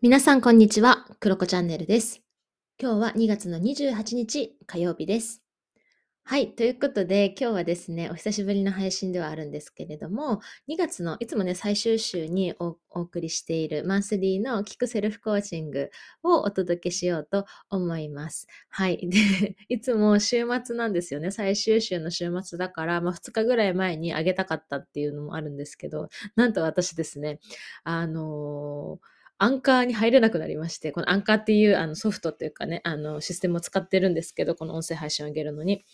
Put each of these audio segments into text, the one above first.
皆さんこんにちは、クロコチャンネルです。今日は2月の28日火曜日です。はい、ということで今日はですね、お久しぶりの配信ではあるんですけれども、2月のいつもね、最終週にお送りしているマンスリーの聞くセルフコーチングをお届けしようと思います。はい。で、いつも週末なんですよね。最終週の週末だから、まあ2日ぐらい前にあげたかったっていうのもあるんですけど、なんと私ですね、あのーアンカーに入れなくなりまして、このアンカーっていうあのソフトっていうかね、あのシステムを使ってるんですけど、この音声配信を上げるのに。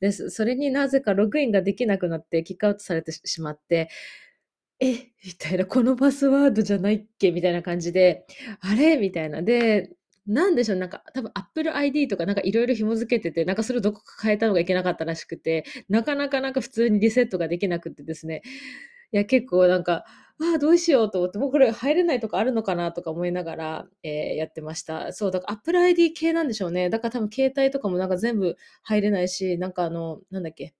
で、それになぜかログインができなくなって、キックアウトされてしまって、えみたいな、このパスワードじゃないっけ？みたいな感じで、あれ？みたいな。で、なんでしょう、なんか多分 Apple ID とかなんかいろいろ紐付けてて、なんかそれをどこか変えたのがいけなかったらしくて、なかなかなんか普通にリセットができなくてですね、いや結構なんか、ああ、どうしようと思って、もうこれ入れないとかあるのかなとか思いながら、えーやってました。そう、だから Apple ID 系なんでしょうね。だから多分携帯とかもなんか全部入れないし、なんかあの、なんだっけ、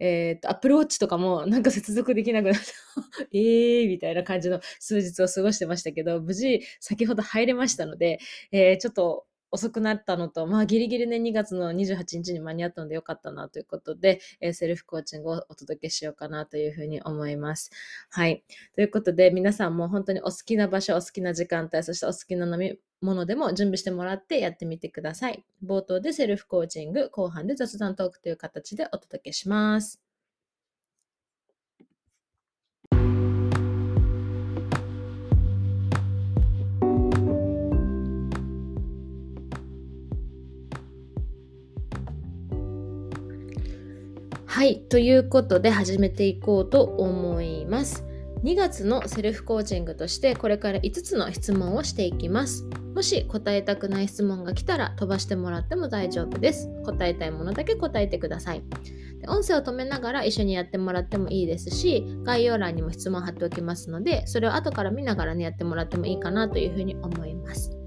えっと、Apple Watch とかもなんか接続できなくなった。えーみたいな感じの数日を過ごしてましたけど、無事先ほど入れましたので、えーちょっと遅くなったのと、まあギリギリね、2月の28日に間に合ったのでよかったなということで、えーセルフコーチングをお届けしようかなというふうに思います。はい。ということで、皆さんも本当にお好きな場所、お好きな時間帯、そしてお好きな飲み物でも準備してもらってやってみてください。冒頭でセルフコーチング、後半で雑談トークという形でお届けします。はい。ということで始めていこうと思います。2月のセルフコーチングとしてこれから5つの質問をしていきます。もし答えたくない質問が来たら飛ばしてもらっても大丈夫です。答えたいものだけ答えてください。で音声を止めながら一緒にやってもらってもいいですし、概要欄にも質問貼っておきますので、それを後から見ながらね、やってもらってもいいかなというふうに思います。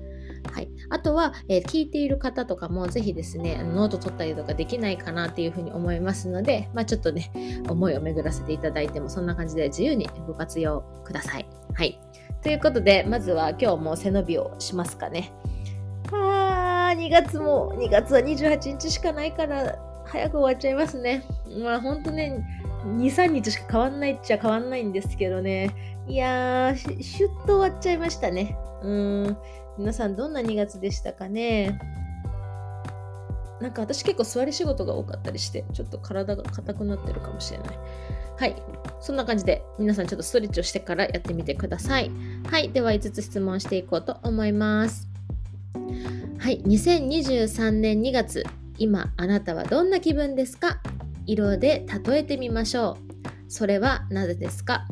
あとは、えー聞いている方とかもぜひですねノート取ったりとかできないかなっていうふうに思いますので、まあ、ちょっとね思いを巡らせていただいてもそんな感じで自由にご活用ください。はい、ということでまずは今日も背伸びをしますかね。あー2月も2月は28日しかないから早く終わっちゃいますね。まあほんとね23日しか変わんないっちゃ変わんないんですけどねいやーシュッと終わっちゃいましたね。うーん皆さんどんな2月でしたかね？なんか私結構座り仕事が多かったりして、ちょっと体が硬くなってるかもしれない。はい。そんな感じで皆さんちょっとストレッチをしてからやってみてください。はい。では5つ質問していこうと思います。はい。2023年2月、今あなたはどんな気分ですか？色で例えてみましょう。それはなぜですか？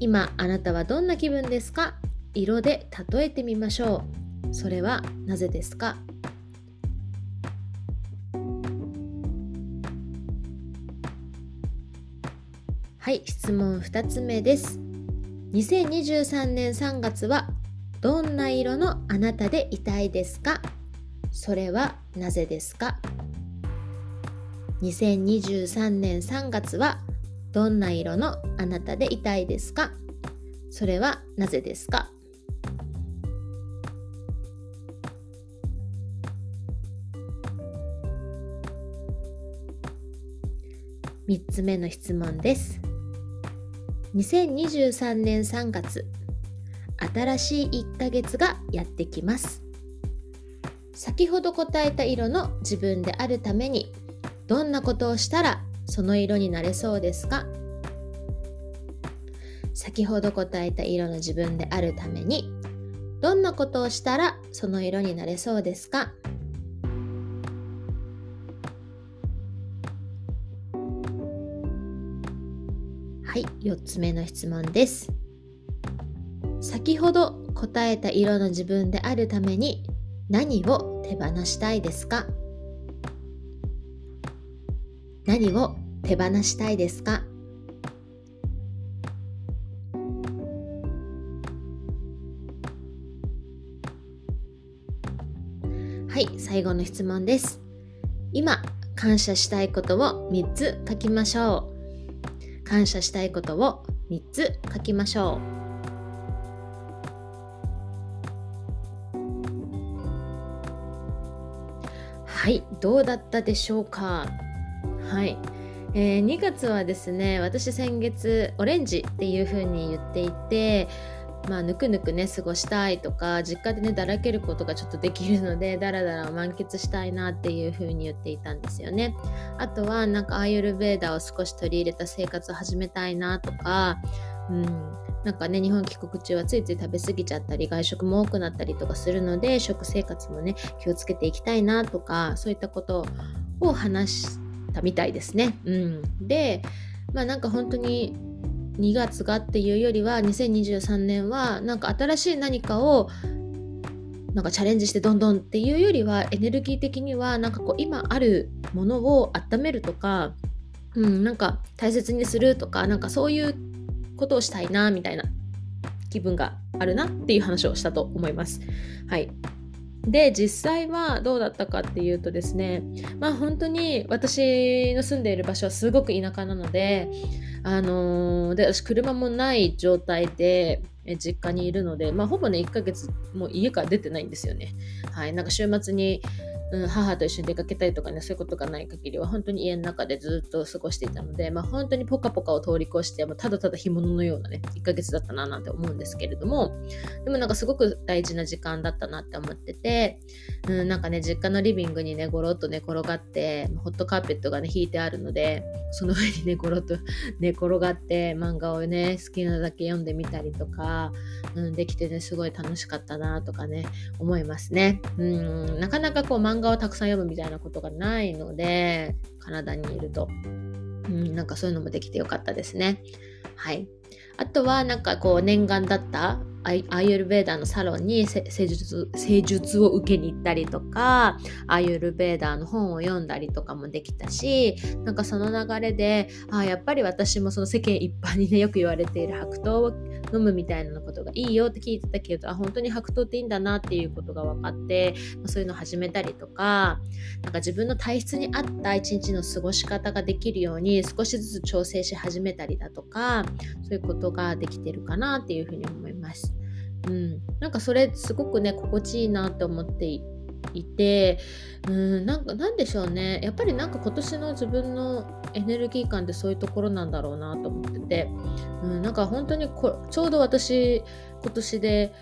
今あなたはどんな気分ですか？色で例えてみましょう。それはなぜですか？はい、質問2つ目です。2023年3月はどんな色のあなたでいたいですか？それはなぜですか？2023年3月はどんな色のあなたでいたいですか？それはなぜですか？3つ目の質問です。2023年3月、新しい1ヶ月がやってきます。先ほど答えた色の自分であるために、どんなことをしたらその色になれそうですか？先ほど答えた色の自分であるために、どんなことをしたらその色になれそうですか？はい、4つ目の質問です。先ほど答えた色の自分であるために何を手放したいですか？何を手放したいですか？はい、最後の質問です。今、感謝したいことを3つ書きましょう。感謝したいことを3つ書きましょう。はい、どうだったでしょうか？はい、えー、2月はですね私先月オレンジっていう風に言っていてまあ、ぬくぬくね過ごしたいとか実家でねだらけることがちょっとできるのでだらだら満喫したいなっていう風に言っていたんですよねあとはなんかアーユルベーダを少し取り入れた生活を始めたいなとかうんなんかね日本帰国中はついつい食べ過ぎちゃったり外食も多くなったりとかするので食生活もね気をつけていきたいなとかそういったことを話したみたいですね。うん、でまあなんか本当に2月がっていうよりは2023年はなんか新しい何かをなんかチャレンジしてどんどんっていうよりはエネルギー的にはなんかこう今あるものを温めるとか、うん、なんか大切にするとかなんかそういうことをしたいなみたいな気分があるなっていう話をしたと思います。はい。で実際はどうだったかっていうとですねまあ本当に私の住んでいる場所はすごく田舎なのであのー、で私車もない状態で実家にいるので、まあ、ほぼね1ヶ月もう家から出てないんですよね。はい、なんか週末にうん、母と一緒に出かけたりとかね、そういうことがない限りは、本当に家の中でずっと過ごしていたので、まあ、本当にポカポカを通り越して、もうただただ干物のようなね、1ヶ月だったななんて思うんですけれども、でもなんかすごく大事な時間だったなって思ってて、うん、なんかね、実家のリビングにね、ゴロっと寝転がって、ホットカーペットがね、引いてあるので、その上にね、ゴロっと 寝転がって、漫画をね、好きなだけ読んでみたりとか、うん、できてね、すごい楽しかったなとかね、思いますね。うん、なかなかこう漫画をたくさん読むみたいなことがないので、カナダにいると。うん、なんかそういうのもできてよかったですね。はい。あとは、なんかこう、念願だったアーユルベーダーのサロンに施術施術を受けに行ったりとかアイユルベーダーの本を読んだりとかもできたしなんかその流れであやっぱり私もその世間一般にねよく言われている白桃を飲むみたいなことがいいよって聞いてたけどあ本当に白桃っていいんだなっていうことが分かって、ま、そういうの始めたりとかなんか自分の体質に合った一日の過ごし方ができるように少しずつ調整し始めたりだとかそういうことができてるかなっていうふうに思います。うん、なんかそれすごくね心地いいなって思っていてうんなんかなんでしょうね。やっぱりなんか今年の自分のエネルギー感ってそういうところなんだろうなと思ってて、うん、なんか本当にこちょうど私今年で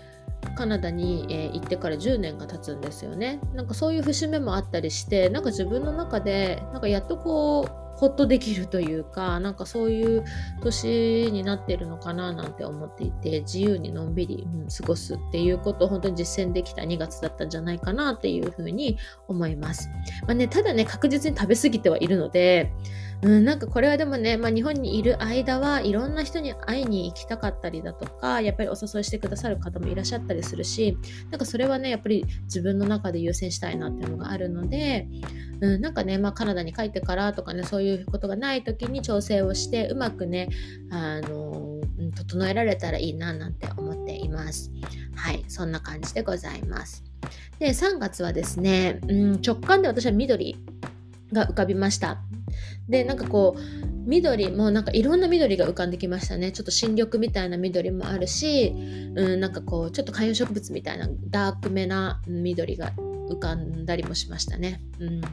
カナダに、えー、行ってから10年が経つんですよね。なんかそういう節目もあったりしてなんか自分の中でなんかやっとこうほっとできるというかなんかそういう年になってるのかななんて思っていて自由にのんびり、過ごすっていうことを本当に実践できた2月だったんじゃないかなっていうふうに思います。まあね、ただね確実に食べ過ぎてはいるのでうん、なんかこれはでもね、まあ、日本にいる間はいろんな人に会いに行きたかったりだとかやっぱりお誘いしてくださる方もいらっしゃったりするしなんかそれはねやっぱり自分の中で優先したいなっていうのがあるので、うん、なんかね、まあ、カナダに帰ってからとかねそういうことがない時に調整をしてうまくねあの整えられたらいいななんて思っています。はい、そんな感じでございます。で、3月はですね、うん、直感で私は緑が浮かびました。でなんかこう緑もなんかいろんな緑が浮かんできましたねちょっと新緑みたいな緑もあるし、うん、なんかこうちょっと観葉植物みたいなダークめな緑が浮かんだりもしましたね。うん、で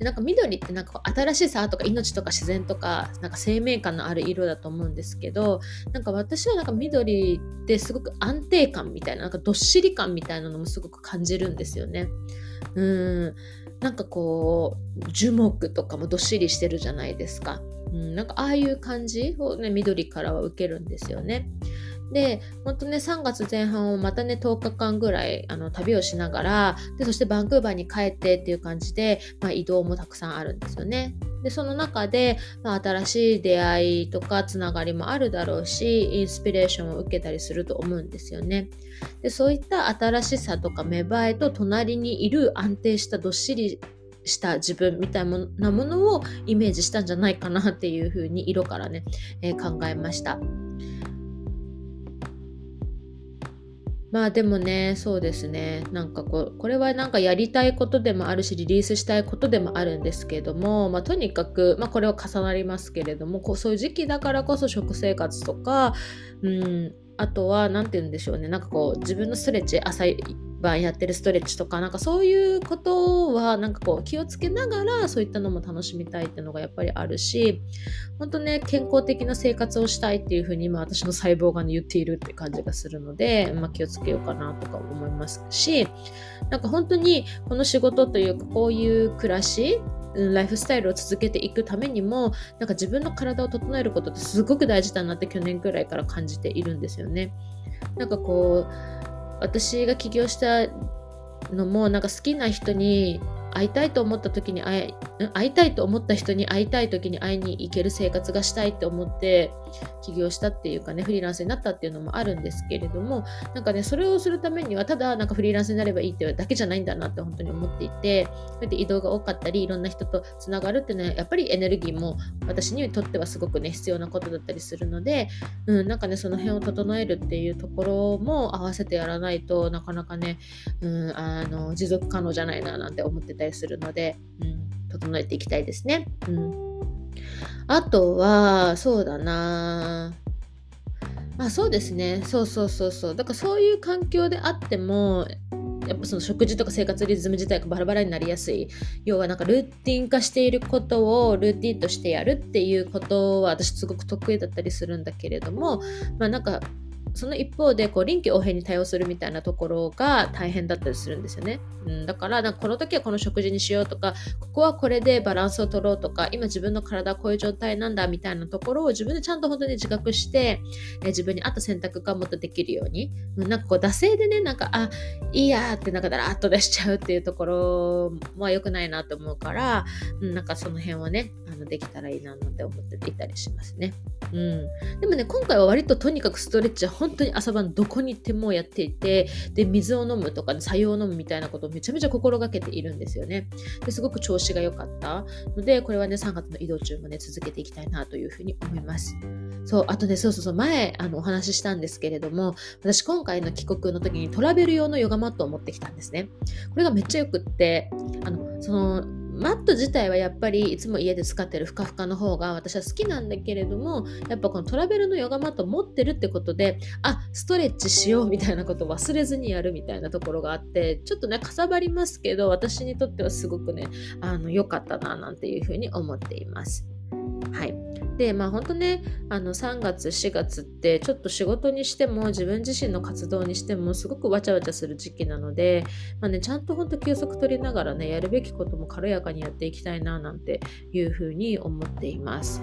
なんか緑ってなんか新しさとか命とか自然とかなんか生命感のある色だと思うんですけどなんか私はなんか緑ってすごく安定感みたいななんかどっしり感みたいなのもすごく感じるんですよね。うん。なんかこう樹木とかもどっしりしてるじゃないですか、うん、なんかああいう感じをね緑からは受けるんですよね。で本当ね3月前半をまたね10日間ぐらいあの旅をしながらでそしてバンクーバーに帰ってっていう感じで、まあ、移動もたくさんあるんですよねでその中で、まあ、新しい出会いとかつながりもあるだろうしインスピレーションを受けたりすると思うんですよねでそういった新しさとか芽生えと隣にいる安定したどっしりした自分みたいなものをイメージしたんじゃないかなっていうふうに色からね、えー、考えました。まあでもね、そうですね。なんかこう、これはなんかやりたいことでもあるし、リリースしたいことでもあるんですけども、まあとにかく、まあこれは重なりますけれども、こうそういう時期だからこそ食生活とか、うん、あとは、何て言うんでしょうね、なんかこう、自分のストレッチ、朝晩やってるストレッチとかなんかそういうことはなんかこう気をつけながらそういったのも楽しみたいっていうのがやっぱりあるし本当ね健康的な生活をしたいっていうふうに今私の細胞が、ね、言っているって感じがするので、まあ、気をつけようかなとか思いますしなんか本当にこの仕事というかこういう暮らしライフスタイルを続けていくためにもなんか自分の体を整えることってすごく大事だなって去年くらいから感じているんですよね。なんかこう私が起業したのもなんか好きな人に会いたいと思った時に会い会いたいと思った人に会いたい時に会いに行ける生活がしたいって思って起業したっていうかねフリーランスになったっていうのもあるんですけれどもなんかねそれをするためにはただなんかフリーランスになればいいってだけじゃないんだなって本当に思っていてそれで移動が多かったりいろんな人とつながるっていうのはやっぱりエネルギーも私にとってはすごくね必要なことだったりするので、うん、なんかねその辺を整えるっていうところも合わせてやらないとなかなかね、うん、あの持続可能じゃないななんて思ってたりたりするので、うん、整えていきたいですね。うんあとは、そうだなまあそうですね。そうそうそうそう。だからそういう環境であっても、やっぱその食事とか生活リズム自体がバラバラになりやすい。要はなんかルーティン化していることをルーティンとしてやるっていうことは私すごく得意だったりするんだけれども、まあなんかその一方でこう臨機応変に対応するみたいなところが大変だったりするんですよね。うん、だからなんかこの時はこの食事にしようとかここはこれでバランスを取ろうとか今自分の体はこういう状態なんだみたいなところを自分でちゃんと本当に自覚して、え自分に合った選択がもっとできるように、うん、なんかこう惰性でねなんかあいいやってなんかだらっと出しちゃうっていうところは良くないなと思うから、うん、なんかその辺はねあのできたらいいななんて思っていたりしますね。うん、でもね今回は割ととにかくストレッチは本当に朝晩どこに行ってもやっていてで水を飲むとか、ね、茶用を飲むみたいなことをめちゃめちゃ心がけているんですよね。ですごく調子が良かった。のでこれはね3月の移動中もね続けていきたいなというふうに思います。そうあとねそうそうそう前あのお話ししたんですけれども私今回の帰国の時にトラベル用のヨガマットを持ってきたんですね。これがめっちゃよくってあのそのマット自体はやっぱりいつも家で使ってるふかふかの方が私は好きなんだけれどもやっぱこのトラベルのヨガマット持ってるってことであストレッチしようみたいなことを忘れずにやるみたいなところがあってちょっとねかさばりますけど私にとってはすごくねあの良かったななんていうふうに思っています。はいでまあ本当ねあの3月4月ってちょっと仕事にしても自分自身の活動にしてもすごくわちゃわちゃする時期なので、まあね、ちゃんと本当休息取りながらねやるべきことも軽やかにやっていきたいななんていうふうに思っています。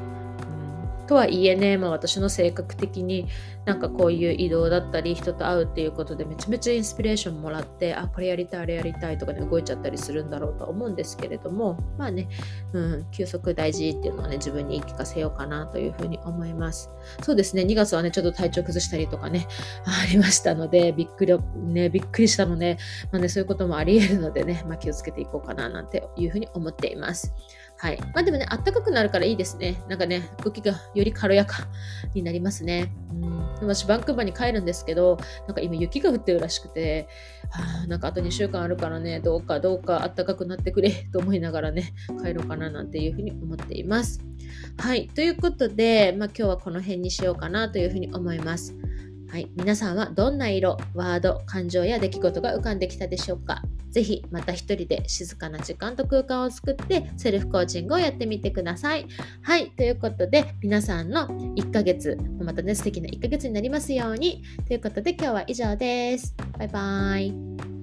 とはいえね、まあ、私の性格的になんかこういう移動だったり人と会うっていうことでめちゃめちゃインスピレーションもらってあこれやりたいあれやりたいとかね動いちゃったりするんだろうと思うんですけれどもまあね、うん、休息大事っていうのはね自分に言い聞かせようかなというふうに思います。そうですね2月はねちょっと体調崩したりとかねありましたのでびっくりねびっくりしたので、まあね、そういうこともあり得るのでね、まあ、気をつけていこうかななんていうふうに思っています。はい。まあでもね、あったかくなるからいいですね。なんかね、動きがより軽やかになりますね。うん。私、バンクーバーに帰るんですけど、なんか今雪が降ってるらしくて、はあ、なんかあと2週間あるからね、どうかどうかあったかくなってくれと思いながらね、帰ろうかななんていうふうに思っています。はい。ということで、まあ今日はこの辺にしようかなというふうに思います。はい、皆さんはどんな色、ワード、感情や出来事が浮かんできたでしょうか？ぜひまた一人で静かな時間と空間を作ってセルフコーチングをやってみてください。はい、ということで皆さんの1ヶ月、またね素敵な1ヶ月になりますように。ということで今日は以上です。バイバーイ。